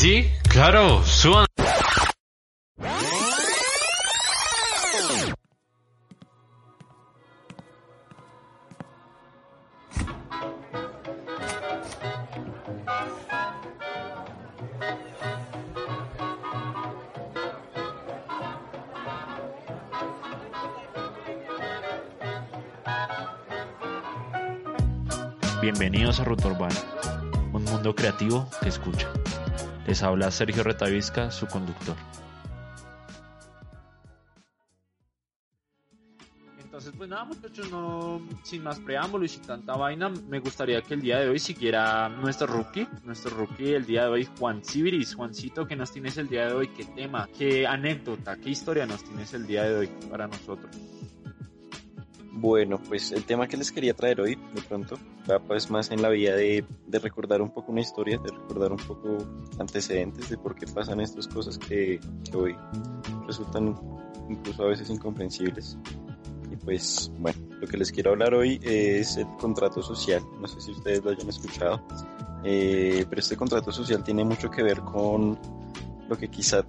Sí, claro, suban. Bienvenidos a Ruta Urbana, un mundo creativo que escucha. Les habla Sergio Retavisca, su conductor. Entonces, pues nada, muchachos, no, sin más preámbulo y sin tanta vaina, me gustaría que el día de hoy siguiera nuestro rookie, nuestro rookie el día de hoy, Juan Sibiris. Juancito, ¿qué nos tienes el día de hoy? ¿Qué tema? ¿Qué anécdota? ¿Qué historia nos tienes el día de hoy para nosotros? Bueno, pues el tema que les quería traer hoy, de pronto, va pues más en la vía de, recordar un poco una historia, de recordar un poco antecedentes de por qué pasan estas cosas que, que hoy resultan incluso a veces incomprensibles. Y pues, bueno, lo que les quiero hablar hoy es el contrato social. No sé si ustedes lo hayan escuchado, eh, pero este contrato social tiene mucho que ver con lo que quizá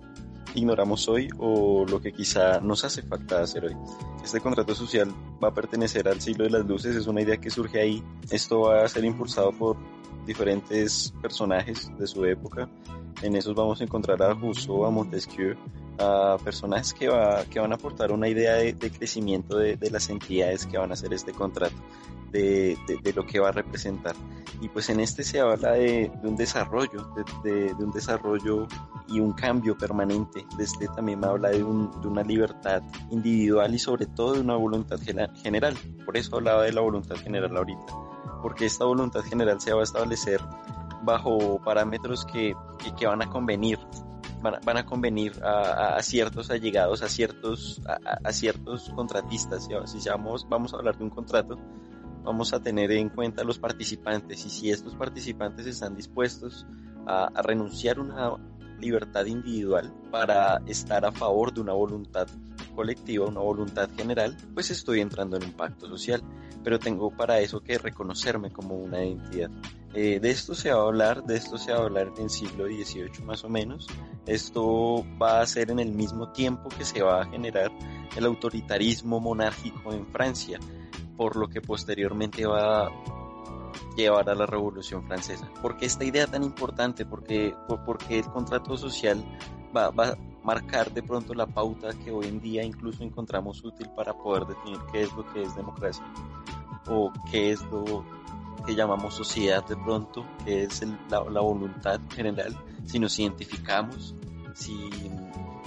ignoramos hoy o lo que quizá nos hace falta hacer hoy. Este contrato social va a pertenecer al siglo de las luces, es una idea que surge ahí. Esto va a ser impulsado por diferentes personajes de su época. En esos vamos a encontrar a Rousseau, a Montesquieu, a personajes que, va, que van a aportar una idea de, crecimiento de, las entidades que van a hacer este contrato, de, de, lo que va a representar. Y pues en este se habla de, un desarrollo, de, un desarrollo y un cambio permanente. De este también habla de, un, de una libertad individual y sobre todo de una voluntad general. Por eso hablaba de la voluntad general ahorita, porque esta voluntad general se va a establecer bajo parámetros que, que, van a convenir van, van a convenir a, a, ciertos allegados, a ciertos, a, a ciertos contratistas. Si llamamos, vamos a hablar de un contrato, vamos a tener en cuenta los participantes y si estos participantes están dispuestos a, a renunciar a una libertad individual para estar a favor de una voluntad colectiva, una voluntad general, pues estoy entrando en un pacto social, pero tengo para eso que reconocerme como una identidad. Eh, de esto se va a hablar, de esto se va a hablar en el siglo XVIII más o menos. Esto va a ser en el mismo tiempo que se va a generar el autoritarismo monárquico en Francia, por lo que posteriormente va a llevar a la Revolución Francesa. ¿Por qué esta idea tan importante? Porque, porque el contrato social va, va a marcar de pronto la pauta que hoy en día incluso encontramos útil para poder definir qué es lo que es democracia o qué es lo que llamamos sociedad de pronto, que es el, la, la, voluntad general, si nos identificamos, si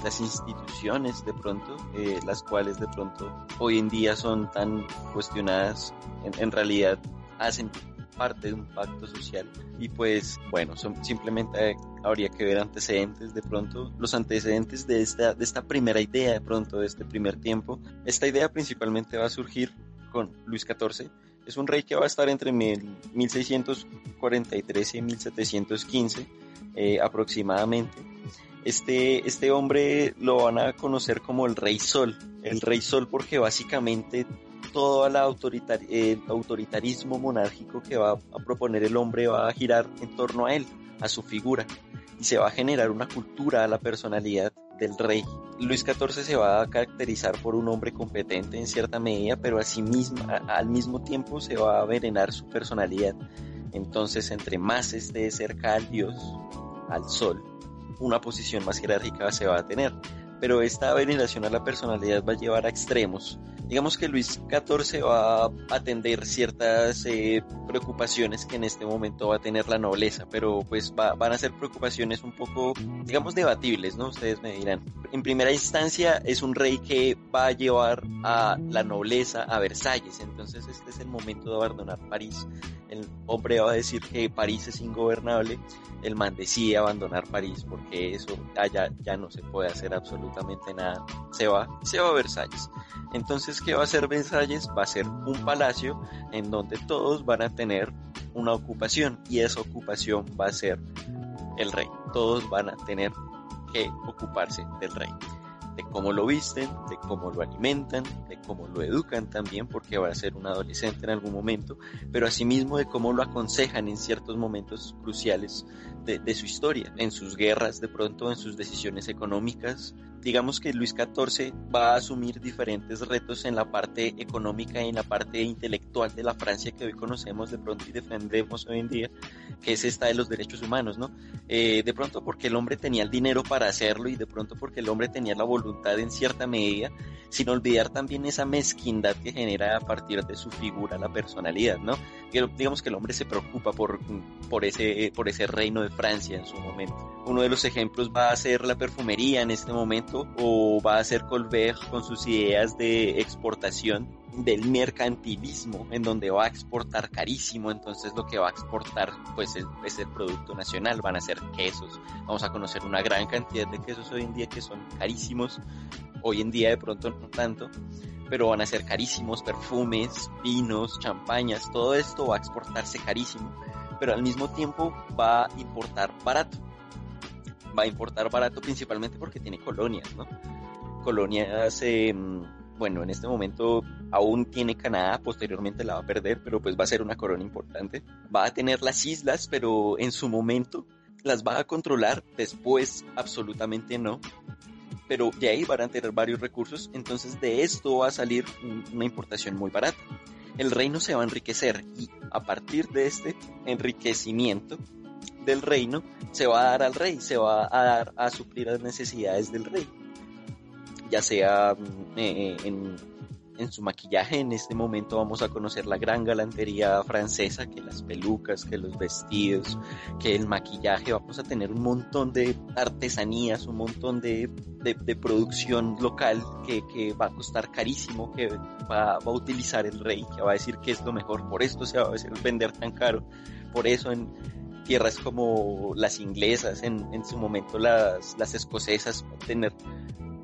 las instituciones de pronto, eh, las cuales de pronto hoy en día son tan cuestionadas, en, en realidad hacen parte de un pacto social y pues bueno, son, simplemente habría que ver antecedentes de pronto, los antecedentes de esta, de esta primera idea de pronto, de este primer tiempo. Esta idea principalmente va a surgir con Luis XIV, es un rey que va a estar entre 1643 y 1715 eh, aproximadamente. Este, este hombre lo van a conocer como el Rey Sol, el Rey Sol porque básicamente todo el, autoritar autoritarismo monárquico que va a proponer el hombre va a girar en torno a él, a su figura, y se va a generar una cultura a la personalidad del rey. Luis XIV se va a caracterizar por un hombre competente en cierta medida, pero asimismo, al mismo tiempo se va a venenar su personalidad. Entonces, entre más esté cerca al Dios, al Sol, una posición más jerárquica se va a tener. Pero esta veneración a la personalidad va a llevar a extremos, digamos que Luis XIV va a atender ciertas eh, preocupaciones que en este momento va a tener la nobleza, pero pues va- van a ser preocupaciones un poco, digamos, debatibles, ¿no? Ustedes me dirán. En primera instancia es un rey que va a llevar a la nobleza a Versalles, entonces este es el momento de abandonar París. El hombre va a decir que París es ingobernable, el man decide abandonar París porque eso allá ya no se puede hacer absolutamente nada. Se va, se va a Versalles. Entonces, ¿qué va a hacer Versalles? Va a ser un palacio en donde todos van a tener una ocupación y esa ocupación va a ser el rey. Todos van a tener que ocuparse del rey. De cómo lo visten, de cómo lo alimentan, de cómo lo educan también, porque va a ser un adolescente en algún momento, pero asimismo de cómo lo aconsejan en ciertos momentos cruciales de, de su historia, en sus guerras de pronto, en sus decisiones económicas. Digamos que Luis XIV va a asumir diferentes retos en la parte económica y en la parte intelectual de la Francia que hoy conocemos de pronto y defendemos hoy en día, que es esta de los derechos humanos, ¿no? Eh, de pronto porque el hombre tenía el dinero para hacerlo y de pronto porque el hombre tenía la voluntad en cierta medida, sin olvidar también esa mezquindad que genera a partir de su figura la personalidad, ¿no? Que, digamos que el hombre se preocupa por, por, ese, por ese reino de Francia en su momento. Uno de los ejemplos va a ser la perfumería en este momento o va a ser Colbert con sus ideas de exportación del mercantilismo en donde va a exportar carísimo entonces lo que va a exportar pues es, es, el producto nacional van a ser quesos. Vamos a conocer una gran cantidad de quesos hoy en día que son carísimos hoy en día de pronto no tanto pero van a ser carísimos perfumes vinos champañas todo esto va a exportarse carísimo pero al mismo tiempo va a importar barato va a importar barato principalmente porque tiene colonias no colonias eh, bueno, en este momento aún tiene Canadá, posteriormente la va a perder, pero pues va a ser una corona importante. Va a tener las islas, pero en su momento las va a controlar, después absolutamente no. Pero de ahí van a tener varios recursos, entonces de esto va a salir una importación muy barata. El reino se va a enriquecer y a partir de este enriquecimiento del reino se va a dar al rey, se va a dar a suplir las necesidades del rey ya sea eh, en, en, su maquillaje. En este momento vamos a conocer la gran galantería francesa, que las pelucas, que los vestidos, que el maquillaje. Vamos a tener un montón de artesanías, un montón de, de, producción local que, que, va a costar carísimo, que va, va, a utilizar el rey, que va a decir que es lo mejor. Por esto se va a vender tan caro. Por eso en tierras como las inglesas, en, en su momento las, las escocesas, tener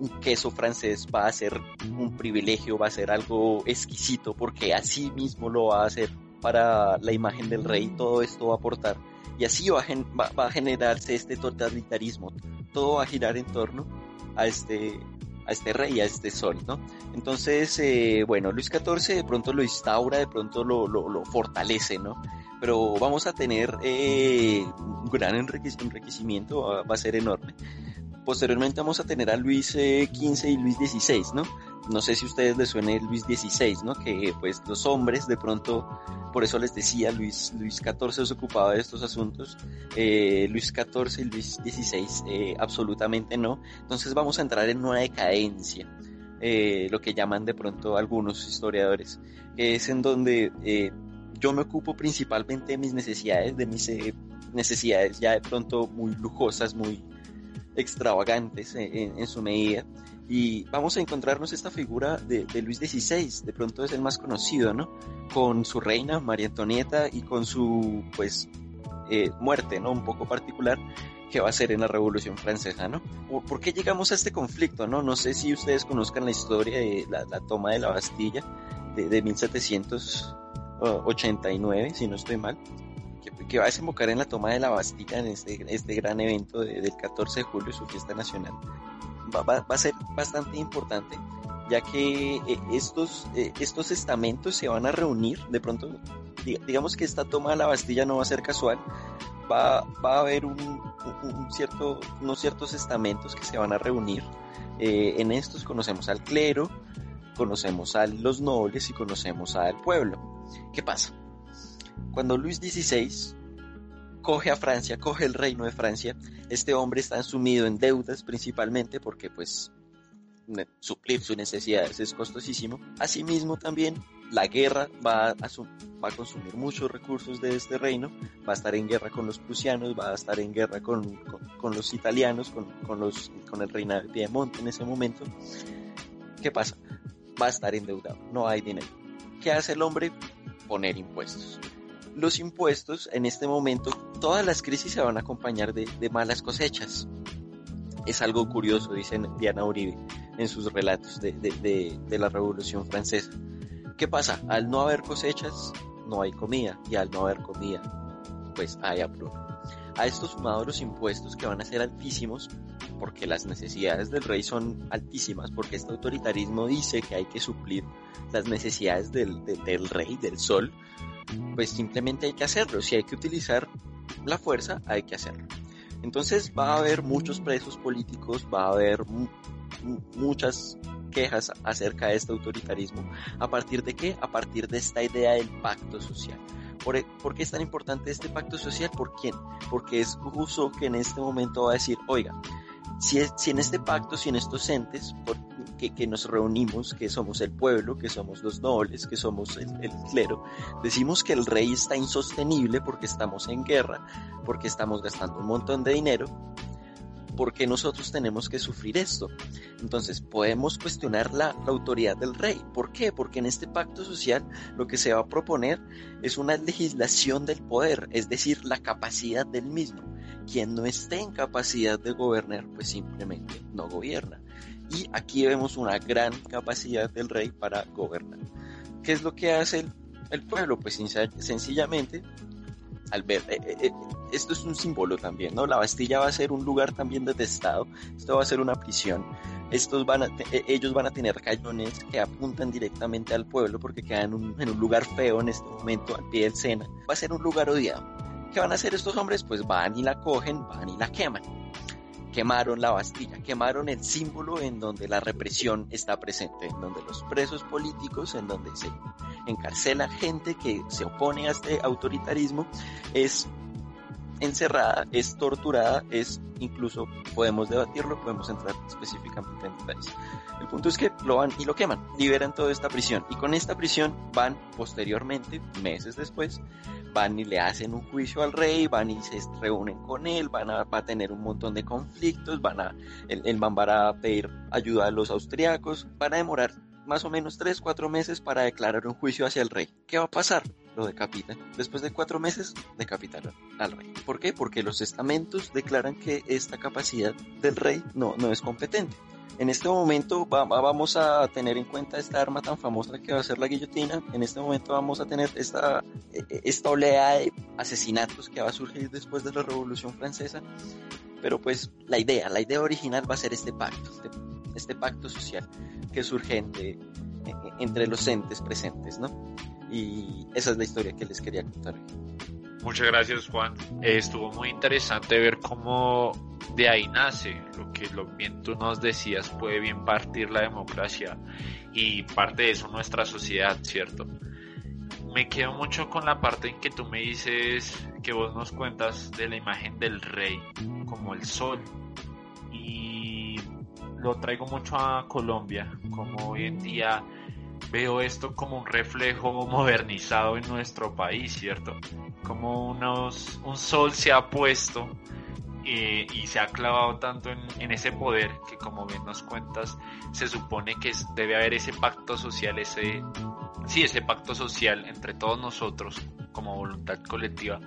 un queso francés va a ser un privilegio, va a ser algo exquisito, porque así mismo lo va a hacer para la imagen del rey, todo esto va a aportar. Y así va a, va a generarse este totalitarismo, todo va a girar en torno a este, a este rey, a este sol, ¿no? Entonces, eh, bueno, Luis XIV de pronto lo instaura, de pronto lo, lo, lo fortalece, ¿no? Pero vamos a tener eh, un gran enriquecimiento, va, va a ser enorme posteriormente vamos a tener a Luis XV eh, y Luis XVI, ¿no? No sé si a ustedes les suene Luis XVI, ¿no? Que pues los hombres de pronto, por eso les decía, Luis, Luis XIV se ocupaba de estos asuntos, eh, Luis XIV y Luis XVI eh, absolutamente no. Entonces vamos a entrar en una decadencia, eh, lo que llaman de pronto algunos historiadores, que es en donde eh, yo me ocupo principalmente de mis necesidades, de mis eh, necesidades ya de pronto muy lujosas, muy extravagantes en, en, su medida. Y vamos a encontrarnos esta figura de, de, Luis XVI, de pronto es el más conocido, ¿no? Con su reina, María Antonieta, y con su, pues, eh, muerte, ¿no? Un poco particular que va a ser en la Revolución Francesa, ¿no? ¿Por, ¿Por, qué llegamos a este conflicto, no? No sé si ustedes conozcan la historia de la, la toma de la Bastilla de, de 1789, si no estoy mal que, que, va a desembocar en la toma de la Bastilla en este, este gran evento de, del 14 de julio, su fiesta nacional. Va, va, va, a ser bastante importante, ya que eh, estos, eh, estos estamentos se van a reunir, de pronto, digamos que esta toma de la Bastilla no va a ser casual, va, va a haber un, un cierto, unos ciertos estamentos que se van a reunir. Eh, en estos conocemos al clero, conocemos a los nobles y conocemos al pueblo. ¿Qué pasa? Cuando Luis XVI coge a Francia, coge el reino de Francia, este hombre está sumido en deudas principalmente porque pues suplir sus necesidades es costosísimo. Asimismo también la guerra va a, va a consumir muchos recursos de este reino, va a estar en guerra con los prusianos, va a estar en guerra con, con- con los italianos, con, con los, con el reinado de Piemonte en ese momento. ¿Qué pasa? Va a estar endeudado, no hay dinero. ¿Qué hace el hombre? Poner impuestos. Los impuestos en este momento, todas las crisis se van a acompañar de, malas cosechas. Es algo curioso, dice Diana Uribe en sus relatos de, de- la Revolución Francesa. ¿Qué pasa? Al no haber cosechas, no hay comida, y al no haber comida, pues hay hambruna. A esto sumado los impuestos que van a ser altísimos, porque las necesidades del rey son altísimas, porque este autoritarismo dice que hay que suplir las necesidades del, del- del rey, del sol, pues simplemente hay que hacerlo. Si hay que utilizar la fuerza, hay que hacerlo. Entonces va a haber muchos presos políticos, va a haber mu- mu- muchas quejas acerca de este autoritarismo. ¿A partir de qué? A partir de esta idea del pacto social. ¿Por, e- por qué es tan importante este pacto social? ¿Por quién? Porque es Rousseau que en este momento va a decir, oiga, si, en este pacto, si en estos entes que, nos reunimos, que somos el pueblo, que somos los nobles, que somos el clero, decimos que el rey está insostenible porque estamos en guerra, porque estamos gastando un montón de dinero, porque nosotros tenemos que sufrir esto. Entonces podemos cuestionar la, autoridad del rey. ¿Por qué? Porque en este pacto social lo que se va a proponer es una legislación del poder, es decir, la capacidad del mismo. Quien no esté en capacidad de gobernar, pues simplemente no gobierna. Y aquí vemos una gran capacidad del rey para gobernar. ¿Qué es lo que hace el, el pueblo? Pues senc- sencillamente, al ver, eh, eh, eh, esto es un símbolo también, ¿no? La Bastilla va a ser un lugar también detestado, esto va a ser una prisión. Estos van a ellos van a tener cañones que apuntan directamente al pueblo porque quedan en un lugar feo en este momento, al pie del Sena. Va a ser un lugar odiado. ¿Qué van a hacer estos hombres? Pues van y la cogen, van y la queman. Quemaron la Bastilla, quemaron el símbolo en donde la represión está presente, en donde los presos políticos, en donde se encarcela gente que se opone a este autoritarismo, es encerrada, es torturada, es incluso, podemos debatirlo, podemos entrar específicamente en detalles. El punto es que lo van y lo queman, liberan toda esta prisión y con esta prisión van posteriormente, meses después, van y le hacen un juicio al rey, van y se reúnen con él, van a, va tener un montón de conflictos, van a, el, el man va a pedir ayuda a los austriacos, van a demorar más o menos 3, 4 meses para declarar un juicio hacia el rey. ¿Qué va a pasar? Lo decapitan. Después de 4 meses, decapitaron al rey. ¿Por qué? Porque los estamentos declaran que esta capacidad del rey no, no es competente. En este momento va- va- vamos a tener en cuenta esta arma tan famosa que va a ser la guillotina. En este momento vamos a tener esta, eh, esta oleada de asesinatos que va a surgir después de la Revolución Francesa. Pero pues la idea, la idea original va a ser este pacto, este, este pacto social que surge entre, eh, entre los entes presentes, ¿no? Y esa es la historia que les quería contar. Muchas gracias, Juan. Eh, estuvo muy interesante ver cómo de ahí nace lo que lo bien tú nos decías, puede bien partir la democracia y parte de eso nuestra sociedad, ¿cierto? Me quedo mucho con la parte en que tú me dices que vos nos cuentas de la imagen del rey como el sol y lo traigo mucho a Colombia, como hoy en día veo esto como un reflejo modernizado en nuestro país, ¿cierto? Como unos, un sol se ha puesto eh, y se ha clavado tanto en, en ese poder que como bien nos cuentas, se supone que debe haber ese pacto social, ese, sí, ese pacto social entre todos nosotros como voluntad colectiva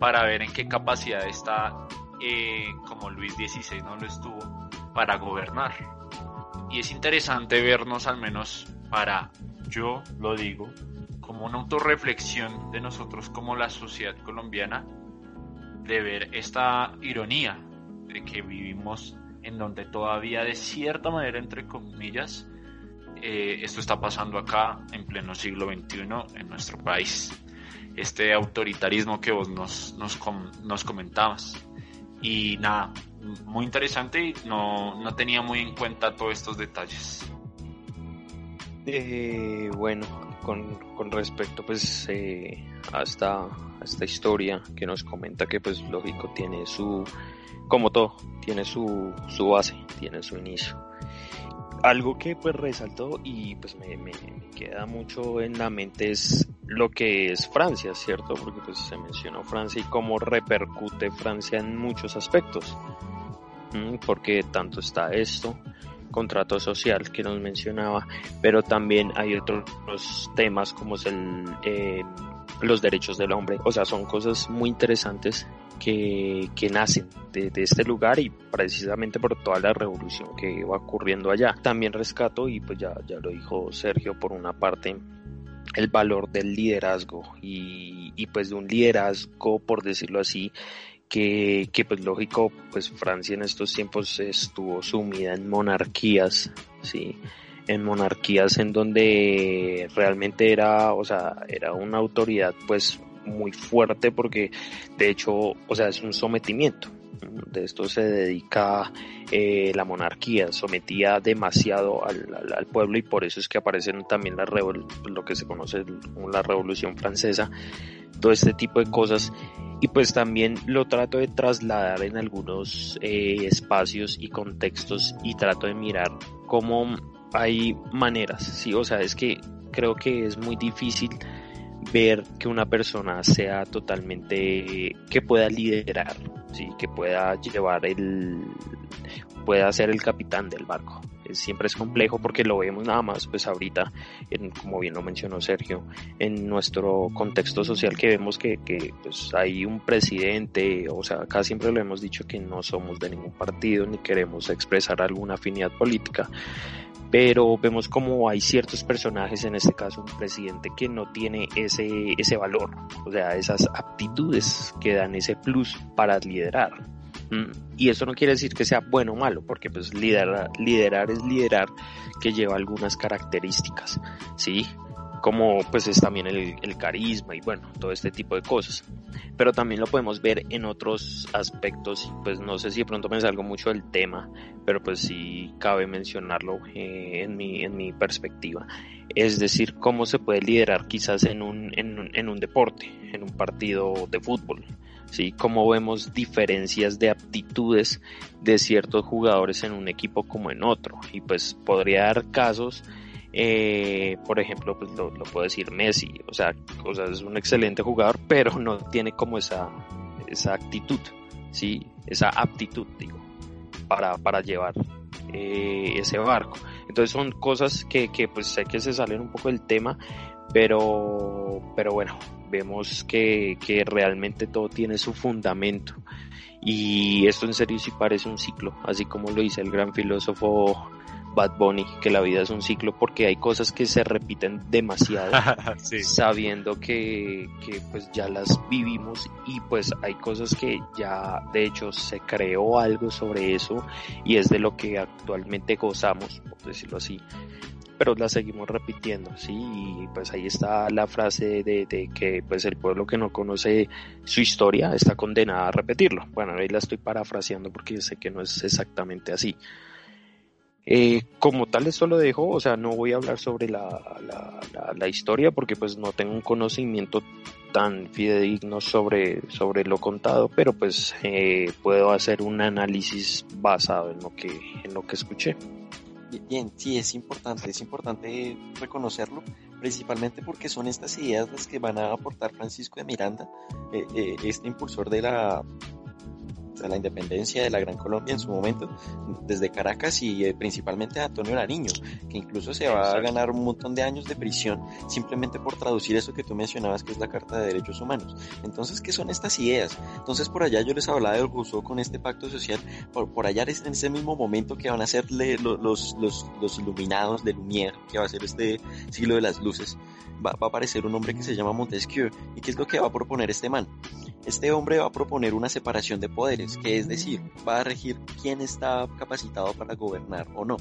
para ver en qué capacidad está, eh, como Luis XVI no lo estuvo, para gobernar. Y es interesante vernos al menos para, yo lo digo, como una autorreflexión de nosotros como la sociedad colombiana, de ver esta ironía de que vivimos en donde todavía de cierta manera, entre comillas, eh, esto está pasando acá en pleno siglo XXI en nuestro país. Este autoritarismo que vos nos, nos, com- nos comentabas. Y nada, muy interesante y no, no tenía muy en cuenta todos estos detalles. Eh, bueno, con, con respecto pues eh, a, esta, historia que nos comenta que pues lógico tiene su, como todo, tiene su, su base, tiene su inicio. algo que pues resaltó y pues me, me, me, queda mucho en la mente es lo que es Francia, ¿cierto? Porque pues se mencionó Francia y cómo repercute Francia en muchos aspectos. Porque tanto está esto, contrato social que nos mencionaba, pero también hay otros temas como eh, los derechos del hombre. O sea, son cosas muy interesantes que, que nacen de, este lugar y precisamente por toda la revolución que va ocurriendo allá. También rescato, y pues ya, ya lo dijo Sergio por una parte, el valor del liderazgo y pues de un liderazgo, por decirlo así, que, que, pues lógico, pues Francia en estos tiempos estuvo sumida en monarquías, sí, en monarquías en donde realmente era, o sea, era una autoridad pues muy fuerte porque de hecho, o sea, es un sometimiento. De esto se dedica eh, la monarquía, sometía demasiado al, pueblo y por eso es que aparecen también la lo que se conoce como la Revolución Francesa, todo este tipo de cosas. Y pues también lo trato de trasladar en algunos eh, espacios y contextos y trato de mirar cómo hay maneras, sí, o sea, es que creo que es muy difícil ver que una persona sea totalmente que pueda liderar, sí, que pueda llevar el pueda ser el capitán del barco. Siempre es complejo porque lo vemos nada más, pues ahorita, en, como bien lo mencionó Sergio, en nuestro contexto social que vemos que, que pues hay un presidente, o sea, acá siempre lo hemos dicho que no somos de ningún partido ni queremos expresar alguna afinidad política, pero vemos como hay ciertos personajes, en este caso un presidente que no tiene ese, ese valor, o sea, esas aptitudes que dan ese plus para liderar. Y eso no quiere decir que sea bueno o malo, porque pues liderar, liderar es liderar que lleva algunas características, ¿sí? Como pues es también el, el carisma y bueno, todo este tipo de cosas pero también lo podemos ver en otros aspectos, pues no sé si de pronto me salgo mucho del tema, pero pues sí cabe mencionarlo eh, en, mi, en mi perspectiva. Es decir, cómo se puede liderar quizás en un, en, en un deporte, en un partido de fútbol. ¿sí? Cómo vemos diferencias de aptitudes de ciertos jugadores en un equipo como en otro. Y pues podría dar casos eh, por ejemplo, pues lo, lo, puedo decir Messi, o sea, o sea, es un excelente jugador, pero no tiene como esa, esa actitud, ¿sí? Esa aptitud, digo, para, para llevar eh, ese barco. Entonces son cosas que, que pues sé que se salen un poco del tema, pero, pero bueno, vemos que, que realmente todo tiene su fundamento. Y esto en serio sí parece un ciclo, así como lo dice el gran filósofo Bad Bunny, que la vida es un ciclo porque hay cosas que se repiten demasiado, sí. sabiendo que, que pues ya las vivimos y pues hay cosas que ya de hecho se creó algo sobre eso y es de lo que actualmente gozamos, por decirlo así pero la seguimos repitiendo, ¿sí? Y pues ahí está la frase de, de, que pues el pueblo que no conoce su historia está condenado a repetirlo. Bueno, ahí la estoy parafraseando porque sé que no es exactamente así. Eh, como tal esto lo dejo, o sea, no voy a hablar sobre la, la, la, la, historia porque pues no tengo un conocimiento tan fidedigno sobre, sobre lo contado, pero pues eh, puedo hacer un análisis basado en lo que, en lo que escuché. Bien, sí, es importante, es importante reconocerlo, principalmente porque son estas ideas las que van a aportar Francisco de Miranda, eh, eh, este impulsor de la, de la independencia de la Gran Colombia en su momento, desde Caracas y eh, principalmente a Antonio Nariño, que incluso se va a ganar un montón de años de prisión simplemente por traducir eso que tú mencionabas que es la Carta de Derechos Humanos. Entonces, ¿qué son estas ideas? Entonces, por allá yo les hablaba de Rousseau con este pacto social, por, por allá en ese mismo momento que van a ser los, los, los iluminados de Lumière, que va a ser este siglo de las luces, va, va a aparecer un hombre que se llama Montesquieu. ¿Y qué es lo que va a proponer este man? Este hombre va a proponer una separación de poderes, que es decir, va a regir quién está capacitado para gobernar o no.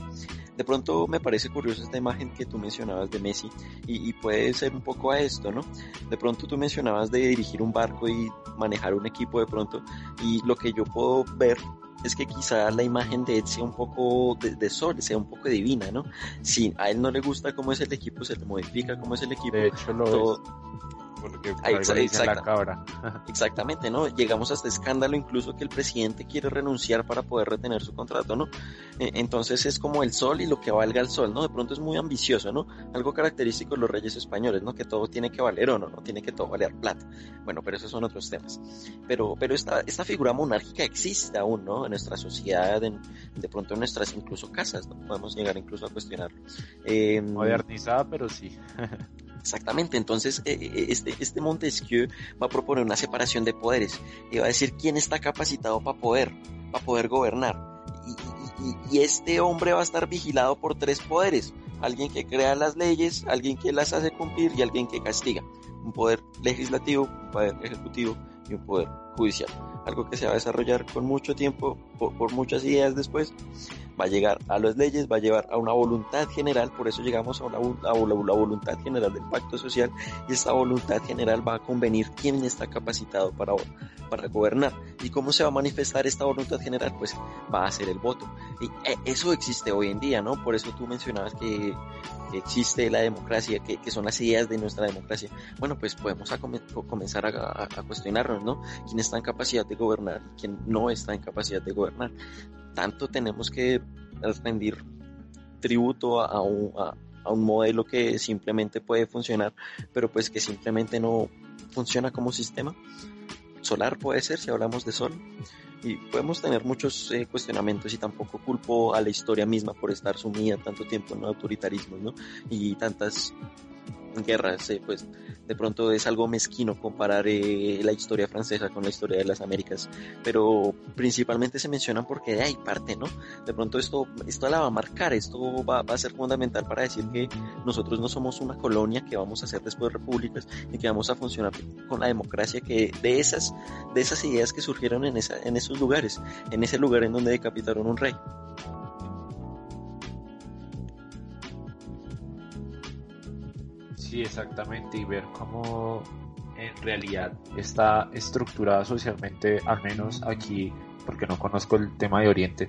De pronto me parece curiosa esta imagen que tú mencionabas de Messi y, y puede ser un poco a esto, ¿no? De pronto tú mencionabas de dirigir un barco y manejar un equipo de pronto y lo que yo puedo ver es que quizá la imagen de Ed sea un poco de, de, sol, sea un poco divina, ¿no? Si a él no le gusta cómo es el equipo, se le modifica cómo es el equipo. De hecho, lo todo, Porque por Ahí, algo le dicen la exacta. cabra. Exactamente, ¿no? Llegamos hasta escándalo incluso que el presidente quiere renunciar para poder retener su contrato, ¿no? Eh, Entonces es como el sol y lo que valga el sol, ¿no? De pronto es muy ambicioso, ¿no? Algo característico de los reyes españoles, ¿no? Que todo tiene que valer oro, no tiene que todo valer plata. Bueno, pero esos son otros temas. Pero, pero esta, esta figura monárquica existe aún, ¿no? En nuestra sociedad, en, de pronto en nuestras incluso casas, ¿no? Podemos llegar incluso a cuestionarlo. Eh, Modernizada, pero sí. Exactamente, entonces eh, eh, este, este Montesquieu va a proponer una separación de poderes y va a decir quién está capacitado para poder, para poder gobernar. Y, este hombre va a estar vigilado por tres poderes, alguien que crea las leyes, alguien que las hace cumplir y alguien que castiga. Un poder legislativo, un poder ejecutivo y un poder judicial. Algo que se va a desarrollar con mucho tiempo, por muchas ideas después, va a llegar a las leyes, va a llevar a una voluntad general, por eso llegamos a, una, la, voluntad general del pacto social y esta voluntad general va a convenir quién está capacitado para, para gobernar. ¿Y cómo se va a manifestar esta voluntad general? Pues va a ser el voto. Y eh, eso existe hoy en día, ¿no? Por eso tú mencionabas que existe la democracia, que, que son las ideas de nuestra democracia. Bueno, pues podemos a come- co- comenzar a, cuestionarnos, ¿no? ¿Quién está en capacidad de gobernar? ¿Quién no está en capacidad de gobernar? Tanto tenemos que rendir tributo a, un, a- a un modelo que simplemente puede funcionar, pero pues que simplemente no funciona como sistema. Solar puede ser, si hablamos de sol. Y podemos tener muchos eh, cuestionamientos y tampoco culpo a la historia misma por estar sumida tanto tiempo en autoritarismos, ¿no? Y tantas guerras, eh, pues de pronto es algo mezquino comparar eh, la historia francesa con la historia de las Américas, pero principalmente se mencionan porque de ahí parte, ¿no? De pronto esto, esto la va a marcar, esto va, a ser fundamental para decir que nosotros no somos una colonia que vamos a ser después repúblicas y que vamos a funcionar con la democracia que de esas, de esas ideas que surgieron en, esa, en esos lugares, en ese lugar en donde decapitaron un rey. Sí, exactamente, y ver cómo en realidad está estructurada socialmente, al menos aquí, porque no conozco el tema de Oriente,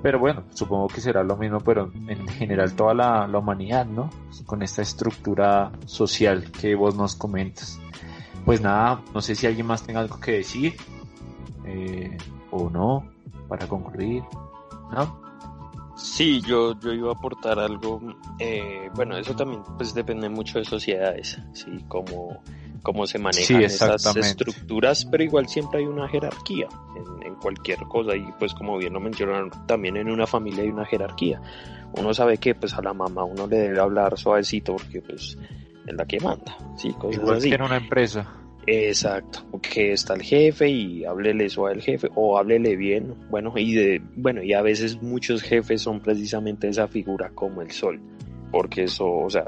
pero bueno, supongo que será lo mismo, pero en general toda la, humanidad, ¿no? Con esta estructura social que vos nos comentas. Pues nada, no sé si alguien más tenga algo que decir, eh, o no, para concluir, ¿no? Sí, yo, yo iba a aportar algo. eh, bueno, eso también pues depende mucho de sociedades, sí, cómo, cómo se manejan Sí, esas estructuras, pero igual siempre hay una jerarquía en, en cualquier cosa y pues como bien lo mencionaron, también en una familia hay una jerarquía. Uno sabe que pues a la mamá uno le debe hablar suavecito porque pues es la que manda, sí, cosas Igual así. que en una empresa. Exacto, que está el jefe y háblele suave al jefe o háblele bien, bueno, y de bueno, y a veces muchos jefes son precisamente esa figura como el sol, porque eso, o sea,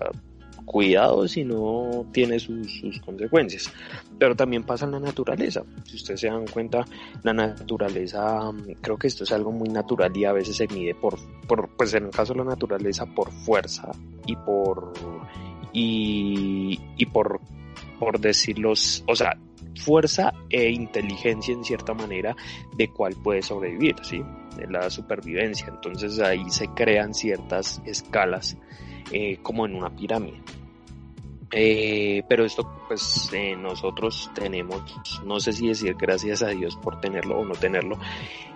cuidado si no tiene sus, sus consecuencias. Pero también pasa en la naturaleza. Si ustedes se dan cuenta, la naturaleza, creo que esto es algo muy natural y a veces se mide por, por pues en el caso de la naturaleza, por fuerza y por y, y por por decirlos, o sea, fuerza e inteligencia en cierta manera de cuál puede sobrevivir, ¿sí? De la supervivencia. Entonces ahí se crean ciertas escalas eh, como en una pirámide. Eh, pero esto pues eh, nosotros tenemos, no sé si decir gracias a Dios por tenerlo o no tenerlo,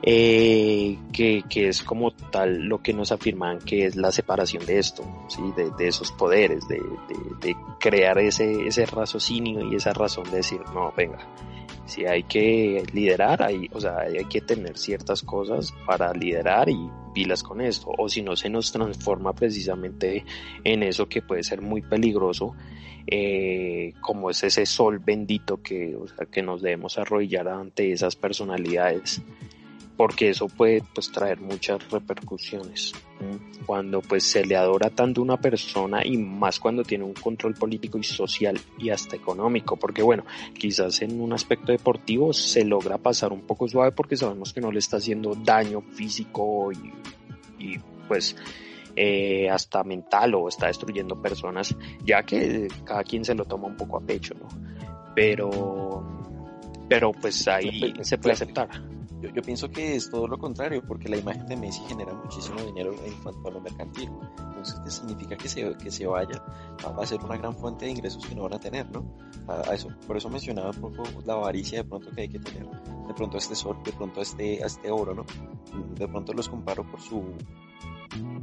eh, que, que es como tal lo que nos afirman que es la separación de esto, ¿sí? de, de esos poderes, de, de, de crear ese, ese raciocinio y esa razón de decir, no, venga, si hay que liderar, hay, o sea, hay que tener ciertas cosas para liderar y pilas con esto, o si no se nos transforma precisamente en eso que puede ser muy peligroso, eh, como es ese sol bendito que, que nos debemos arrodillar ante esas personalidades porque eso puede pues traer muchas repercusiones cuando pues se le adora tanto a una persona y más cuando tiene un control político y social y hasta económico porque bueno quizás en un aspecto deportivo se logra pasar un poco suave porque sabemos que no le está haciendo daño físico y, y pues eh, hasta mental o está destruyendo personas ya que cada quien se lo toma un poco a pecho no pero pero pues ahí se puede. aceptar yo, yo pienso que es todo lo contrario, porque la imagen de Messi genera muchísimo dinero en cuanto a lo mercantil. Entonces, ¿qué significa que se, que se vaya? Va a ser una gran fuente de ingresos que no van a tener, ¿no? A, a eso, por eso mencionaba un poco la avaricia de pronto que hay que tener. De pronto a este sol, de pronto a este, a este oro, ¿no? De pronto los comparo por su,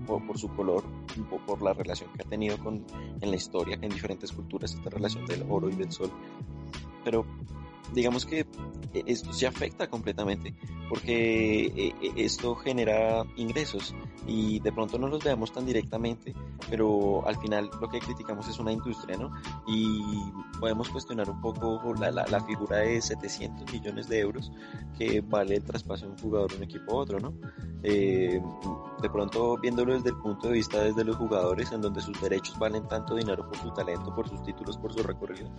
por, su color, por, la relación que ha tenido con, en la historia, en diferentes culturas, esta relación del oro y del sol. Pero digamos que esto se afecta completamente porque esto genera ingresos y de pronto no los veamos tan directamente, pero al final lo que criticamos es una industria, ¿no? Y podemos cuestionar un poco la, la, la figura de 700 millones de euros que vale el traspaso de un jugador de un equipo a otro, ¿no? Eh, de pronto viéndolo desde el punto de vista desde los jugadores, en donde sus derechos valen tanto dinero por su talento, por sus títulos, por su recorrido,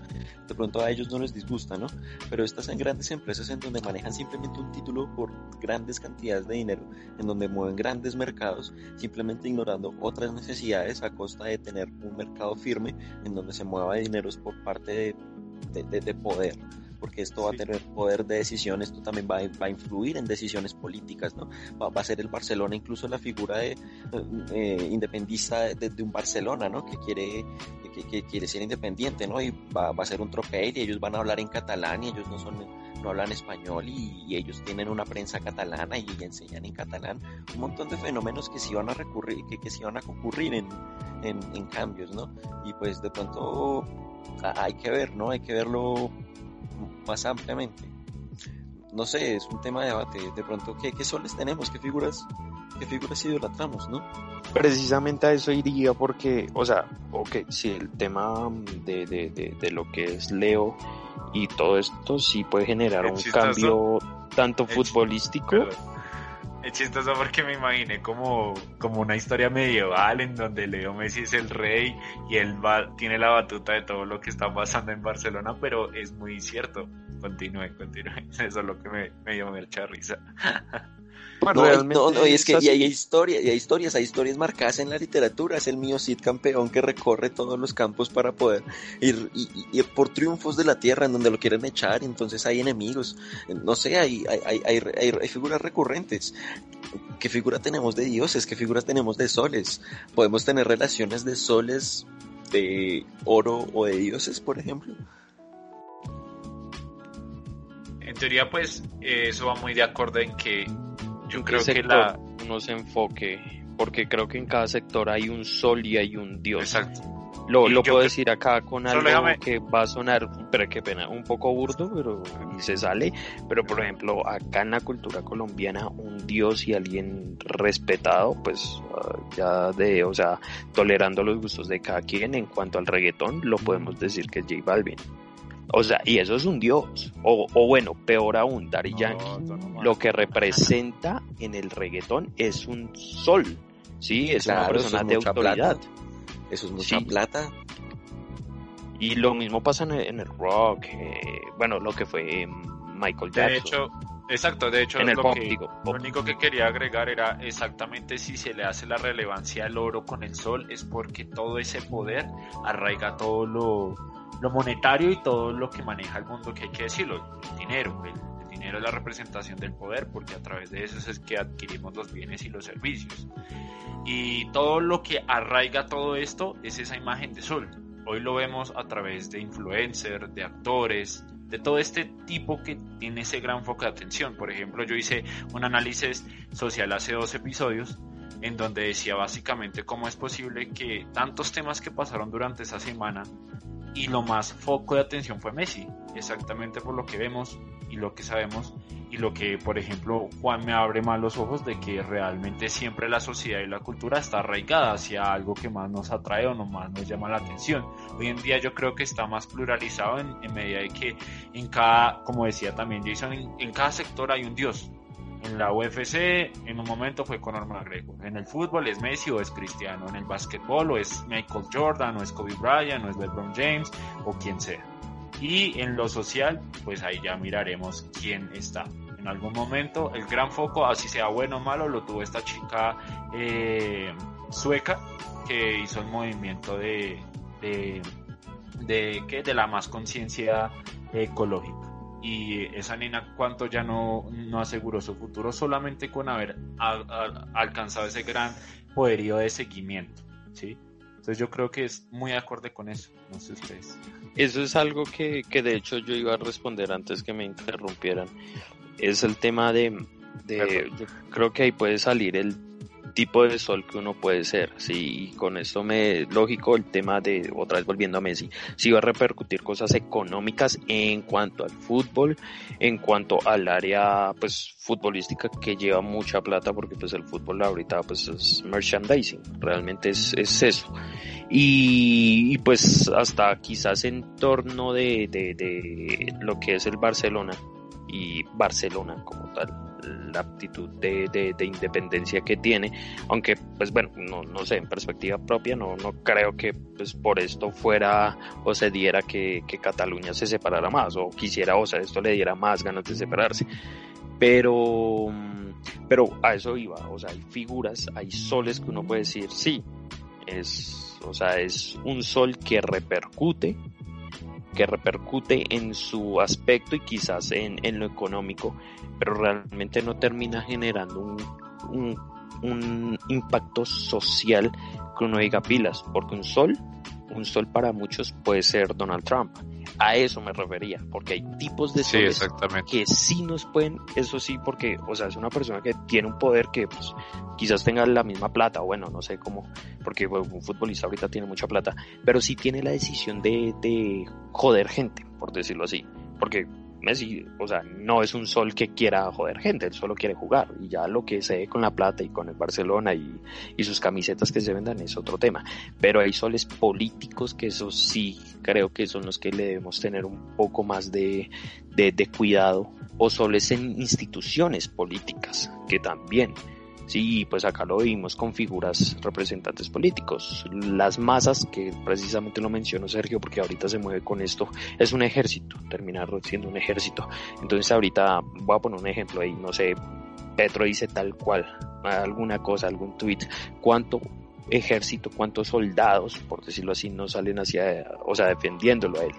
de pronto a ellos no les disgusta, ¿no? Pero estas en grandes empresas en donde manejan simplemente un título por grandes cantidades de dinero, en donde mueven grandes mercados, simplemente ignorando otras necesidades a costa de tener un mercado firme en donde se mueva dineros por parte de, de, de, de poder porque esto va sí. a tener poder de decisión, esto también va a, va a influir en decisiones políticas, ¿no? Va, va, a ser el Barcelona incluso la figura de, eh, independista de, de, un Barcelona, ¿no? Que quiere, que, que, quiere ser independiente, ¿no? Y va, va a ser un tropel y ellos van a hablar en catalán y ellos no son no hablan español y, y, ellos tienen una prensa catalana y enseñan en catalán un montón de fenómenos que se iban a recurrir que, que se iban a concurrir en, en, en cambios no y pues de pronto hay que ver no hay que verlo más ampliamente. No sé, es un tema de debate. De pronto, ¿qué, qué soles tenemos? ¿Qué figuras, qué figuras idolatramos, no? Precisamente a eso iría porque, o sea, ok, si el tema de, de, de, de lo que es Leo y todo esto sí puede generar un cambio tanto futbolístico. Es chistoso porque me imaginé como, como una historia medieval en donde Leo Messi es el rey y él va, tiene la batuta de todo lo que está pasando en Barcelona, pero es muy cierto. Continúe, continúe. Eso es lo que me, me dio mucha risa. Bueno, no, no, y es que y hay historias, y hay historias, hay historias marcadas en la literatura. Es el mío Cid campeón que recorre todos los campos para poder ir por triunfos de la tierra en donde lo quieren echar. Entonces hay enemigos. No sé, hay, hay, hay, hay, hay figuras recurrentes. ¿Qué figura tenemos de dioses? ¿Qué figuras tenemos de soles? Podemos tener relaciones de soles, de oro o de dioses, por ejemplo. En teoría, pues, eh, eso va muy de acuerdo en que yo creo que la uno se enfoque porque creo que en cada sector hay un sol y hay un dios. Exacto. Lo, lo puedo decir acá con algo déjame... que va a sonar pero qué pena un poco burdo pero se sale. Pero por ejemplo acá en la cultura colombiana un dios y alguien respetado pues uh, ya de o sea tolerando los gustos de cada quien en cuanto al reggaetón lo podemos decir que es J Balvin o sea, y eso es un dios. O, o bueno, peor aún, Daddy Yankee. No, no, lo que representa en el reggaetón es un sol. Sí, es claro, una persona es de autoridad. Plata. Eso es mucha sí. plata. Y lo mismo pasa en el, en el rock. Eh, bueno, lo que fue Michael Jackson. De hecho, Exacto, de hecho en el lo, pop, que, digo, lo único que quería agregar era exactamente si se le hace la relevancia al oro con el sol es porque todo ese poder arraiga todo lo, lo monetario y todo lo que maneja el mundo, que hay que decirlo, el dinero. El, dinero es la representación del poder, porque a través de eso es que adquirimos los bienes y los servicios. Y todo lo que arraiga todo esto es esa imagen de sol. Hoy lo vemos a través de influencers, de actores, de todo este tipo que tiene ese gran foco de atención. Por ejemplo, yo hice un análisis social hace dos episodios en donde decía básicamente cómo es posible que tantos temas que pasaron durante esa semana y lo más foco de atención fue Messi, exactamente por lo que vemos y lo que sabemos y lo que, por ejemplo, Juan me abre más los ojos de que realmente siempre la sociedad y la cultura está arraigada hacia algo que más nos atrae o no más nos llama la atención. Hoy en día yo creo que está más pluralizado en, en medida de que en cada, como decía también Jason, en, en cada sector hay un dios, en la UFC en un momento fue Conor McGregor. En el fútbol es Messi o es Cristiano. En el básquetbol o es Michael Jordan o es Kobe Bryant o es LeBron James o quien sea. Y en lo social, pues ahí ya miraremos quién está. En algún momento el gran foco, así sea bueno o malo, lo tuvo esta chica eh, sueca que hizo el movimiento de, de, de, de la más conciencia ecológica. Y esa nena cuánto ya no, no aseguró su futuro solamente con haber a- a- alcanzado ese gran poderío de seguimiento, ¿sí? Entonces yo creo que es muy acorde con eso, no sé ustedes. Eso es algo que, que de hecho yo iba a responder antes que me interrumpieran. Es el tema de, de yo creo que ahí puede salir el tipo de sol que uno puede ser, sí, y con esto me, lógico, el tema de, otra vez volviendo a Messi, sí va a repercutir cosas económicas en cuanto al fútbol, en cuanto al área, pues, futbolística que lleva mucha plata, porque pues el fútbol ahorita, pues, es merchandising, realmente es, es eso. Y, pues hasta quizás en torno de, de lo que es el Barcelona y Barcelona como tal la actitud de, de, de, independencia que tiene, aunque pues bueno, no, no sé, en perspectiva propia no, no creo que pues por esto fuera o se diera que, que Cataluña se separara más o quisiera, o sea, esto le diera más ganas de separarse. Pero, pero a eso iba, o sea, hay figuras, hay soles que uno puede decir, sí, es, o sea, es un sol que repercute, que repercute en su aspecto y quizás en, lo económico, pero realmente no termina generando un, un, un, impacto social que uno diga pilas, porque un sol, un sol para muchos puede ser Donald Trump. A eso me refería, porque hay tipos de sí, exactamente. que sí nos pueden, eso sí, porque, o sea, es una persona que tiene un poder que pues, quizás tenga la misma plata, bueno, no sé cómo, porque bueno, un futbolista ahorita tiene mucha plata, pero sí tiene la decisión de, de joder gente, por decirlo así, porque Messi, o sea, no es un sol que quiera joder gente, él solo quiere jugar. Y ya lo que se ve con la plata y con el Barcelona y, y, sus camisetas que se vendan es otro tema. Pero hay soles políticos que eso sí creo que son los que le debemos tener un poco más de, de, de cuidado. O soles en instituciones políticas que también. Sí, pues acá lo vimos con figuras representantes políticos. Las masas, que precisamente lo mencionó Sergio, porque ahorita se mueve con esto, es un ejército, terminar siendo un ejército. Entonces ahorita voy a poner un ejemplo ahí, no sé, Petro dice tal cual, alguna cosa, algún tweet, cuánto ejército, cuántos soldados, por decirlo así, no salen hacia, o sea, defendiéndolo a él.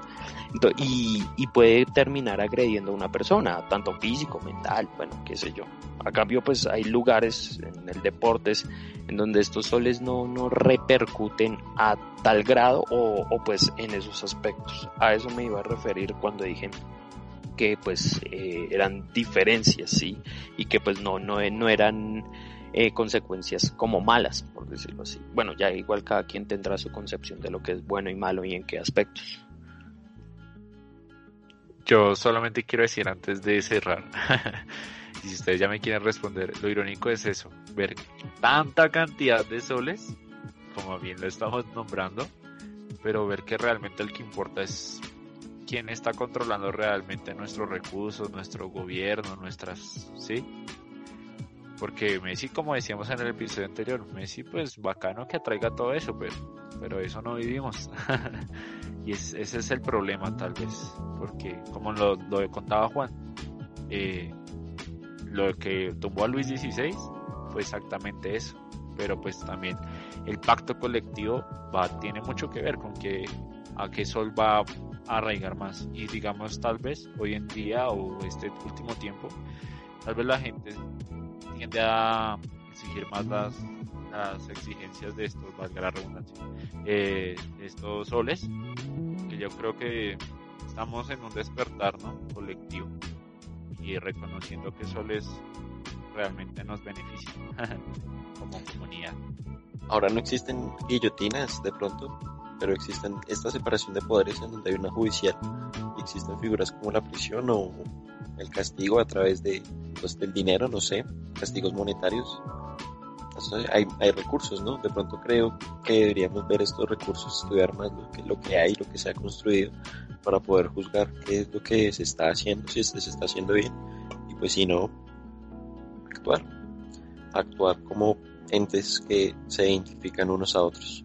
Entonces, y, y puede terminar agrediendo a una persona, tanto físico, mental, bueno, qué sé yo. A cambio, pues hay lugares en el deportes en donde estos soles no, no repercuten a tal grado o, o pues en esos aspectos. A eso me iba a referir cuando dije que pues eh, eran diferencias, sí, y que pues no, no, no eran eh, consecuencias como malas, por decirlo así. Bueno, ya igual cada quien tendrá su concepción de lo que es bueno y malo y en qué aspectos. Yo solamente quiero decir antes de cerrar, y si ustedes ya me quieren responder, lo irónico es eso, ver tanta cantidad de soles, como bien lo estamos nombrando, pero ver que realmente el que importa es quién está controlando realmente nuestros recursos, nuestro gobierno, nuestras, ¿sí? Porque Messi, como decíamos en el episodio anterior, Messi pues bacano que atraiga todo eso, pero, pero eso no vivimos. y es, ese es el problema tal vez, porque como lo, lo contaba Juan, eh, lo que tumbó a Luis XVI fue exactamente eso, pero pues también el pacto colectivo va, tiene mucho que ver con que a qué sol va a arraigar más y digamos tal vez hoy en día o este último tiempo tal vez la gente tiende a exigir más las, las exigencias de estos, valga la redundancia, eh, estos soles, que yo creo que estamos en un despertar ¿no? colectivo y reconociendo que soles realmente nos benefician como comunidad. Ahora no existen guillotinas de pronto, pero existen esta separación de poderes en donde hay una judicial existen figuras como la prisión o el castigo a través de pues, del dinero, no sé, castigos monetarios. Hay recursos, ¿no? De pronto creo que deberíamos ver estos recursos, estudiar más lo que, lo que hay, lo que se ha construido, para poder juzgar qué es lo que se está haciendo, si se está haciendo bien, y pues si no, actuar. Actuar como entes que se identifican unos a otros.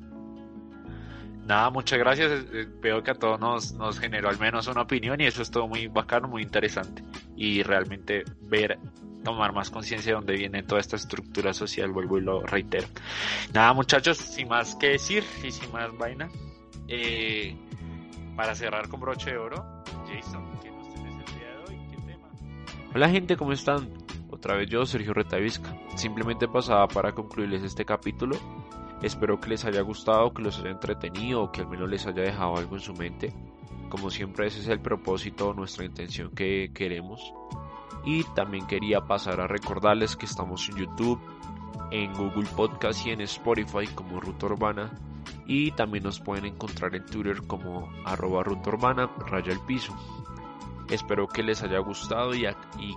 Nada, muchas gracias. Veo que a todos nos, nos generó al menos una opinión y eso es todo muy bacano, muy interesante. Y realmente ver, tomar más conciencia de dónde viene toda esta estructura social, vuelvo y lo reitero. Nada, muchachos, sin más que decir y sin más vaina, eh, para cerrar con broche de oro, Jason, ¿qué nos tienes el día de hoy? Hola gente, ¿cómo están? Otra vez yo, Sergio Retavisca. Simplemente pasaba para concluirles este capítulo. Espero que les haya gustado, que los haya entretenido o que al menos les haya dejado algo en su mente. Como siempre ese es el propósito, nuestra intención que queremos. Y también quería pasar a recordarles que estamos en YouTube, en Google Podcast y en Spotify como Ruta Urbana. Y también nos pueden encontrar en Twitter como arroba Ruta Urbana, raya el piso. Espero que les haya gustado y,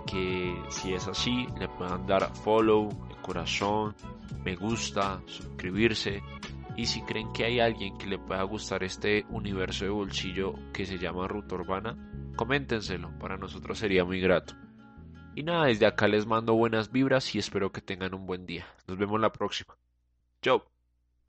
que si es así le puedan dar follow, corazón, me gusta, suscribirse y si creen que hay alguien que le pueda gustar este universo de bolsillo que se llama Ruta Urbana, coméntenselo, para nosotros sería muy grato. Y nada, desde acá les mando buenas vibras y espero que tengan un buen día. Nos vemos la próxima. Chao.